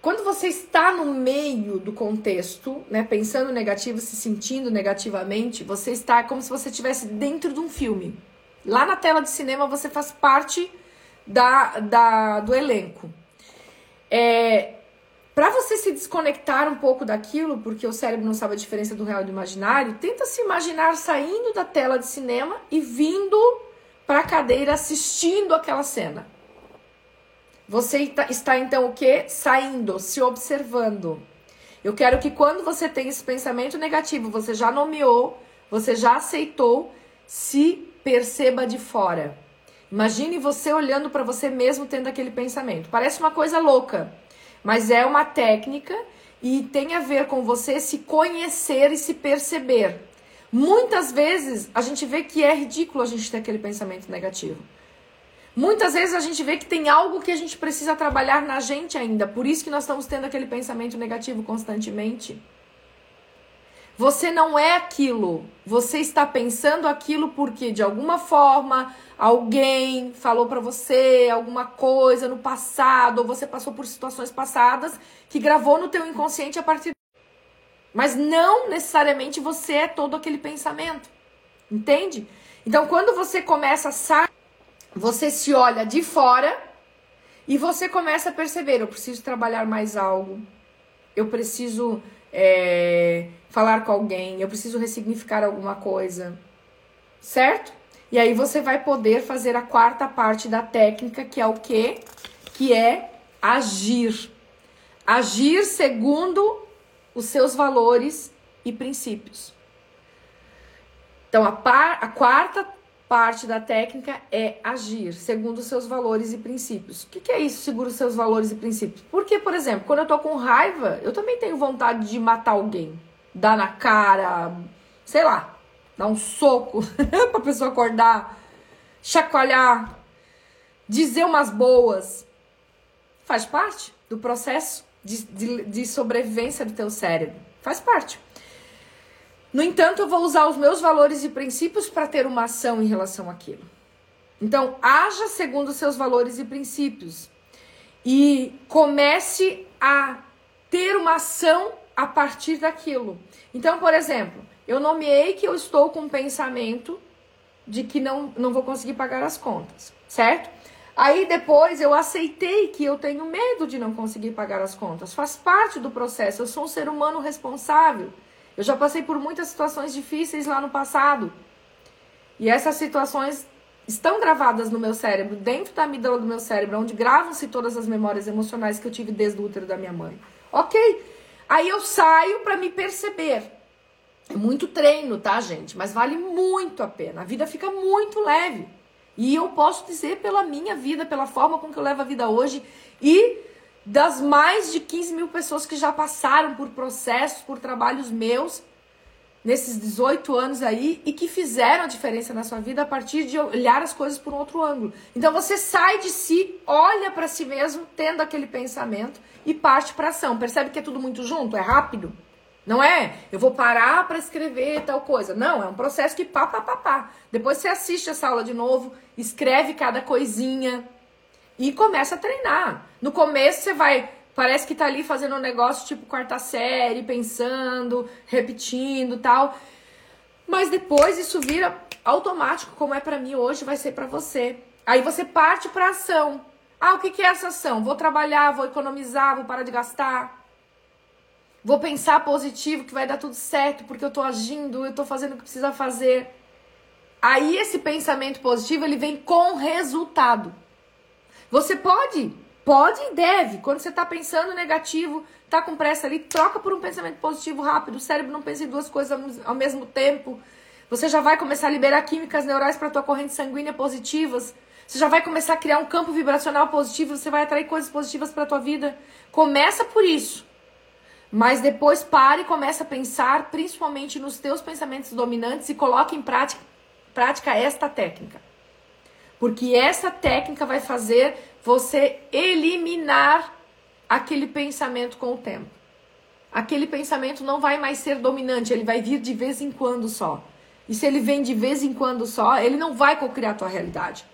quando você está no meio do contexto, né, pensando negativo, se sentindo negativamente, você está como se você estivesse dentro de um filme. Lá na tela de cinema você faz parte da, da do elenco. É, para você se desconectar um pouco daquilo, porque o cérebro não sabe a diferença do real e do imaginário, tenta se imaginar saindo da tela de cinema e vindo para a cadeira assistindo aquela cena. Você está então o que? Saindo, se observando. Eu quero que quando você tem esse pensamento negativo, você já nomeou, você já aceitou, se perceba de fora. Imagine você olhando para você mesmo tendo aquele pensamento. Parece uma coisa louca, mas é uma técnica e tem a ver com você se conhecer e se perceber. Muitas vezes a gente vê que é ridículo a gente ter aquele pensamento negativo. Muitas vezes a gente vê que tem algo que a gente precisa trabalhar na gente ainda, por isso que nós estamos tendo aquele pensamento negativo constantemente. Você não é aquilo, você está pensando aquilo porque de alguma forma alguém falou para você alguma coisa no passado, ou você passou por situações passadas que gravou no teu inconsciente a partir mas não necessariamente você é todo aquele pensamento. Entende? Então quando você começa a sair você se olha de fora e você começa a perceber: eu preciso trabalhar mais algo, eu preciso é, falar com alguém, eu preciso ressignificar alguma coisa, certo? E aí você vai poder fazer a quarta parte da técnica, que é o quê? Que é agir. Agir segundo os seus valores e princípios. Então, a, par, a quarta parte da técnica é agir segundo os seus valores e princípios. O que, que é isso, segundo os seus valores e princípios? Porque, por exemplo, quando eu tô com raiva, eu também tenho vontade de matar alguém, dar na cara, sei lá, dar um soco pra pessoa acordar, chacoalhar, dizer umas boas. Faz parte do processo de, de, de sobrevivência do teu cérebro. Faz parte. No entanto, eu vou usar os meus valores e princípios para ter uma ação em relação àquilo. Então, haja segundo os seus valores e princípios e comece a ter uma ação a partir daquilo. Então, por exemplo, eu nomeei que eu estou com um pensamento de que não, não vou conseguir pagar as contas, certo? Aí depois eu aceitei que eu tenho medo de não conseguir pagar as contas. Faz parte do processo. Eu sou um ser humano responsável. Eu já passei por muitas situações difíceis lá no passado. E essas situações estão gravadas no meu cérebro, dentro da amígdala do meu cérebro, onde gravam-se todas as memórias emocionais que eu tive desde o útero da minha mãe. Ok. Aí eu saio para me perceber. É muito treino, tá, gente? Mas vale muito a pena. A vida fica muito leve. E eu posso dizer pela minha vida, pela forma com que eu levo a vida hoje e das mais de 15 mil pessoas que já passaram por processos, por trabalhos meus, nesses 18 anos aí, e que fizeram a diferença na sua vida a partir de olhar as coisas por um outro ângulo. Então você sai de si, olha para si mesmo, tendo aquele pensamento e parte para ação. Percebe que é tudo muito junto? É rápido? Não é? Eu vou parar para escrever tal coisa. Não, é um processo que pá, pá, pá, pá. Depois você assiste essa aula de novo, escreve cada coisinha e começa a treinar. No começo você vai, parece que tá ali fazendo um negócio tipo quarta série, pensando, repetindo, tal. Mas depois isso vira automático, como é para mim hoje, vai ser para você. Aí você parte para ação. Ah, o que, que é essa ação? Vou trabalhar, vou economizar, vou parar de gastar. Vou pensar positivo que vai dar tudo certo porque eu tô agindo, eu tô fazendo o que precisa fazer. Aí esse pensamento positivo, ele vem com resultado. Você pode, pode e deve. Quando você está pensando negativo, tá com pressa ali, troca por um pensamento positivo rápido. O cérebro não pensa em duas coisas ao mesmo tempo. Você já vai começar a liberar químicas neurais para tua corrente sanguínea positivas. Você já vai começar a criar um campo vibracional positivo, você vai atrair coisas positivas para tua vida. Começa por isso. Mas depois pare e comece a pensar principalmente nos teus pensamentos dominantes e coloque em prática, prática esta técnica. Porque essa técnica vai fazer você eliminar aquele pensamento com o tempo. Aquele pensamento não vai mais ser dominante, ele vai vir de vez em quando só. E se ele vem de vez em quando só, ele não vai cocriar a tua realidade.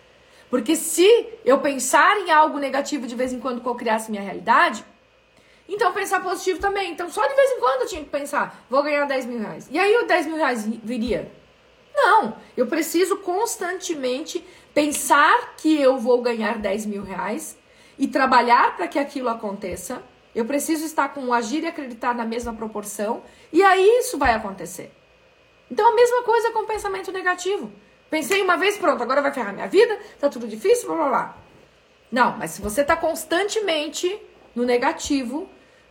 Porque se eu pensar em algo negativo de vez em quando cocriasse minha realidade, Então pensar positivo também. Então só de vez em quando eu tinha que pensar, vou ganhar 10 mil reais. E aí o 10 mil reais viria? Não, eu preciso constantemente pensar que eu vou ganhar 10 mil reais e trabalhar para que aquilo aconteça. Eu preciso estar com o agir e acreditar na mesma proporção. E aí isso vai acontecer. Então a mesma coisa com o pensamento negativo. Pensei uma vez, pronto, agora vai ferrar minha vida, tá tudo difícil, blá blá blá. Não, mas se você está constantemente no negativo,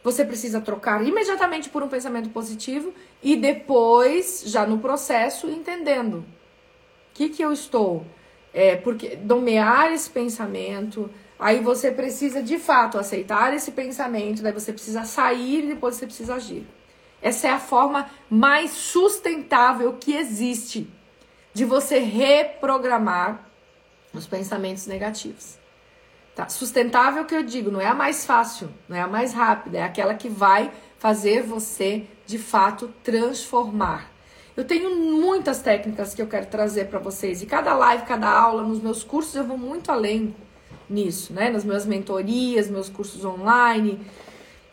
você precisa trocar imediatamente por um pensamento positivo e depois, já no processo, entendendo o que, que eu estou. É, porque nomear esse pensamento, aí você precisa de fato aceitar esse pensamento, daí você precisa sair e depois você precisa agir. Essa é a forma mais sustentável que existe de você reprogramar os pensamentos negativos. Tá? Sustentável que eu digo, não é a mais fácil, não é a mais rápida, é aquela que vai fazer você de fato transformar. Eu tenho muitas técnicas que eu quero trazer para vocês e cada live, cada aula, nos meus cursos eu vou muito além nisso, né? Nas minhas mentorias, meus cursos online,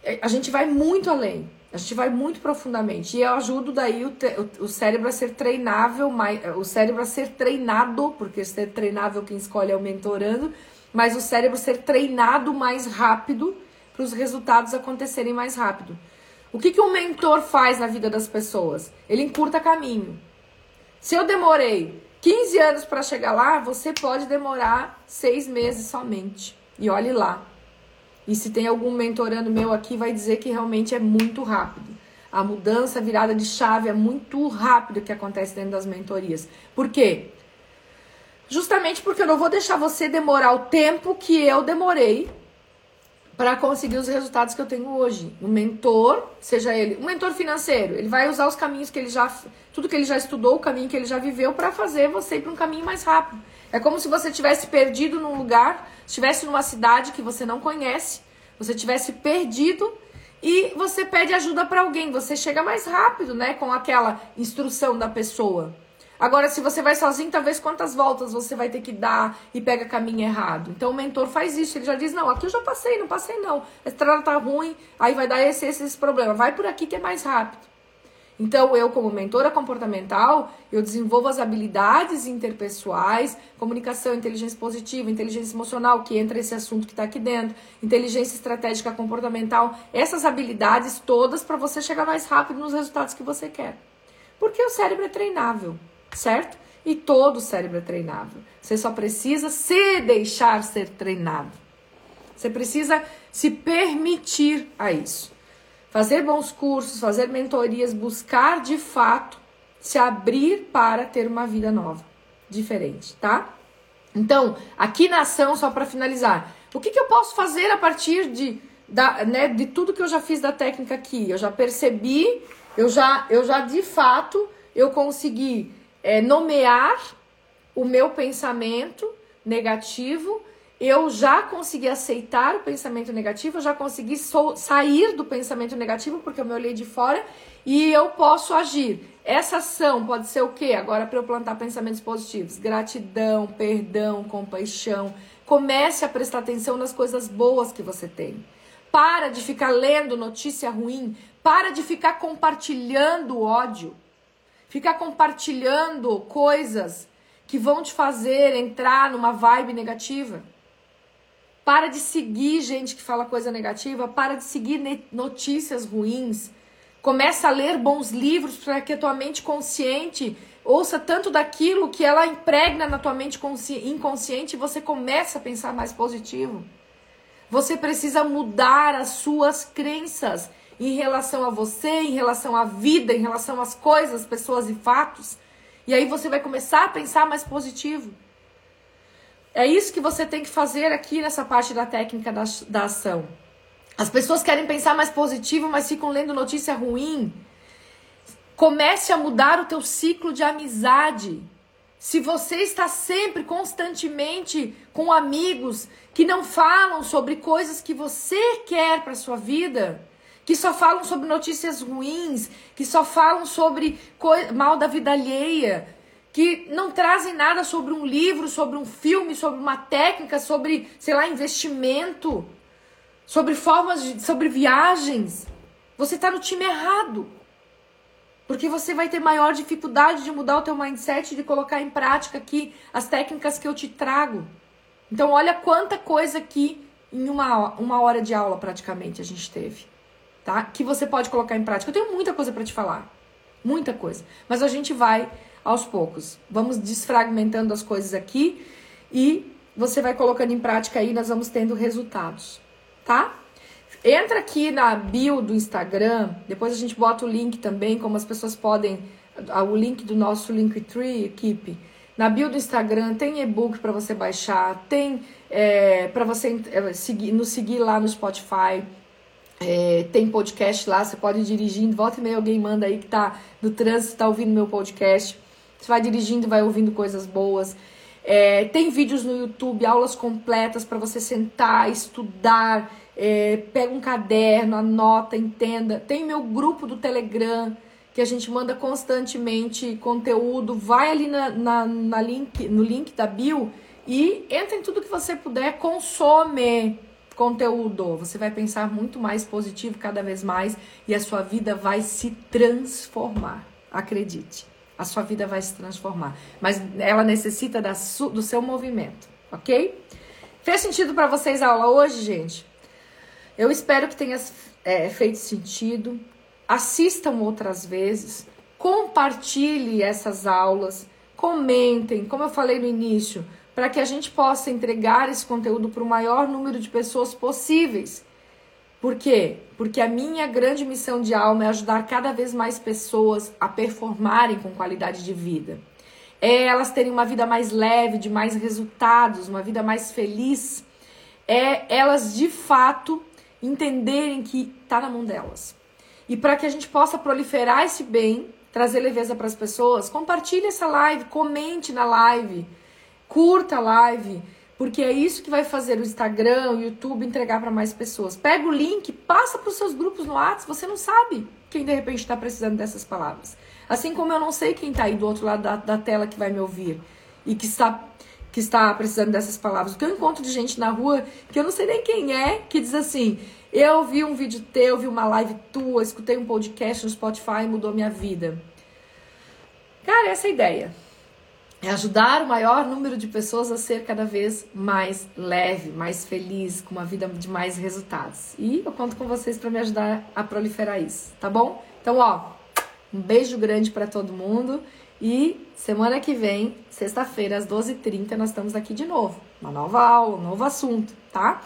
é, a gente vai muito além. A gente vai muito profundamente. E eu ajudo daí o, o, cérebro a ser treinável, mais, o cérebro a ser treinado, porque ser treinável quem escolhe é o mentorando, mas o cérebro ser treinado mais rápido para os resultados acontecerem mais rápido. O que, que um mentor faz na vida das pessoas? Ele encurta caminho. Se eu demorei 15 anos para chegar lá, você pode demorar seis meses somente. E olhe lá. E se tem algum mentorando meu aqui, vai dizer que realmente é muito rápido. A mudança, a virada de chave é muito rápido que acontece dentro das mentorias. Por quê? Justamente porque eu não vou deixar você demorar o tempo que eu demorei para conseguir os resultados que eu tenho hoje. Um mentor, seja ele um mentor financeiro, ele vai usar os caminhos que ele já, tudo que ele já estudou, o caminho que ele já viveu para fazer você ir para um caminho mais rápido. É como se você tivesse perdido num lugar, estivesse numa cidade que você não conhece, você tivesse perdido e você pede ajuda para alguém, você chega mais rápido, né, com aquela instrução da pessoa. Agora, se você vai sozinho, talvez quantas voltas você vai ter que dar e pega caminho errado. Então, o mentor faz isso. Ele já diz: Não, aqui eu já passei, não passei não. A estrada tá ruim, aí vai dar esse, esse, esse problema. Vai por aqui que é mais rápido. Então, eu, como mentora comportamental, eu desenvolvo as habilidades interpessoais, comunicação, inteligência positiva, inteligência emocional, que entra esse assunto que está aqui dentro, inteligência estratégica comportamental, essas habilidades todas para você chegar mais rápido nos resultados que você quer. Porque o cérebro é treinável certo? E todo o cérebro é treinável. Você só precisa se deixar ser treinado. Você precisa se permitir a isso. Fazer bons cursos, fazer mentorias, buscar de fato se abrir para ter uma vida nova, diferente, tá? Então, aqui na ação, só para finalizar, o que, que eu posso fazer a partir de, da, né, de tudo que eu já fiz da técnica aqui? Eu já percebi, eu já, eu já de fato, eu consegui é, nomear o meu pensamento negativo, eu já consegui aceitar o pensamento negativo, eu já consegui so sair do pensamento negativo porque eu me olhei de fora e eu posso agir. Essa ação pode ser o quê? Agora para eu plantar pensamentos positivos, gratidão, perdão, compaixão. Comece a prestar atenção nas coisas boas que você tem. Para de ficar lendo notícia ruim, para de ficar compartilhando ódio. Ficar compartilhando coisas que vão te fazer entrar numa vibe negativa. Para de seguir gente que fala coisa negativa, para de seguir notícias ruins. Começa a ler bons livros para que a tua mente consciente ouça tanto daquilo que ela impregna na tua mente inconsciente e você começa a pensar mais positivo. Você precisa mudar as suas crenças em relação a você, em relação à vida, em relação às coisas, pessoas e fatos. E aí você vai começar a pensar mais positivo. É isso que você tem que fazer aqui nessa parte da técnica da, da ação. As pessoas querem pensar mais positivo, mas ficam lendo notícia ruim. Comece a mudar o teu ciclo de amizade. Se você está sempre, constantemente com amigos que não falam sobre coisas que você quer para sua vida, que só falam sobre notícias ruins, que só falam sobre mal da vida alheia, que não trazem nada sobre um livro, sobre um filme, sobre uma técnica, sobre, sei lá, investimento. sobre formas de, sobre viagens, você está no time errado. Porque você vai ter maior dificuldade de mudar o teu mindset, de colocar em prática aqui as técnicas que eu te trago. Então olha quanta coisa aqui em uma, uma hora de aula praticamente a gente teve, tá? Que você pode colocar em prática. Eu tenho muita coisa para te falar, muita coisa. Mas a gente vai aos poucos. Vamos desfragmentando as coisas aqui e você vai colocando em prática aí, nós vamos tendo resultados, tá? Entra aqui na bio do Instagram, depois a gente bota o link também, como as pessoas podem, o link do nosso Linktree, equipe. Na bio do Instagram tem e-book para você baixar, tem é, para você é, seguir, nos seguir lá no Spotify, é, tem podcast lá, você pode ir dirigindo, volta e meia alguém manda aí que tá no trânsito, tá ouvindo meu podcast. Você vai dirigindo, vai ouvindo coisas boas. É, tem vídeos no YouTube, aulas completas para você sentar, estudar, é, pega um caderno, anota, entenda. Tem meu grupo do Telegram, que a gente manda constantemente conteúdo. Vai ali na, na, na link, no link da bio e entra em tudo que você puder, consome conteúdo. Você vai pensar muito mais positivo cada vez mais e a sua vida vai se transformar. Acredite a sua vida vai se transformar. Mas ela necessita da do seu movimento, ok? Fez sentido para vocês a aula hoje, gente? Eu espero que tenha é, feito sentido. Assistam outras vezes, compartilhe essas aulas, comentem, como eu falei no início, para que a gente possa entregar esse conteúdo para o maior número de pessoas possíveis. Por quê? Porque a minha grande missão de alma é ajudar cada vez mais pessoas a performarem com qualidade de vida. É elas terem uma vida mais leve, de mais resultados, uma vida mais feliz. É elas de fato entenderem que está na mão delas. E para que a gente possa proliferar esse bem, trazer leveza para as pessoas, compartilhe essa live, comente na live, curta a live porque é isso que vai fazer o Instagram, o YouTube entregar para mais pessoas. Pega o link, passa para os seus grupos no WhatsApp, você não sabe quem de repente está precisando dessas palavras. Assim como eu não sei quem está aí do outro lado da, da tela que vai me ouvir e que está que está precisando dessas palavras. O que eu encontro de gente na rua que eu não sei nem quem é, que diz assim: eu vi um vídeo teu, vi uma live tua, escutei um podcast no Spotify e mudou minha vida. Cara, essa é a ideia é ajudar o maior número de pessoas a ser cada vez mais leve, mais feliz, com uma vida de mais resultados. E eu conto com vocês para me ajudar a proliferar isso, tá bom? Então, ó, um beijo grande para todo mundo e semana que vem, sexta-feira, às 12h30, nós estamos aqui de novo. Uma nova aula, um novo assunto, tá?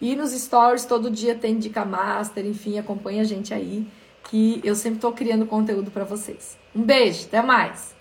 E nos stories todo dia tem dica master, enfim, acompanha a gente aí que eu sempre tô criando conteúdo para vocês. Um beijo, até mais.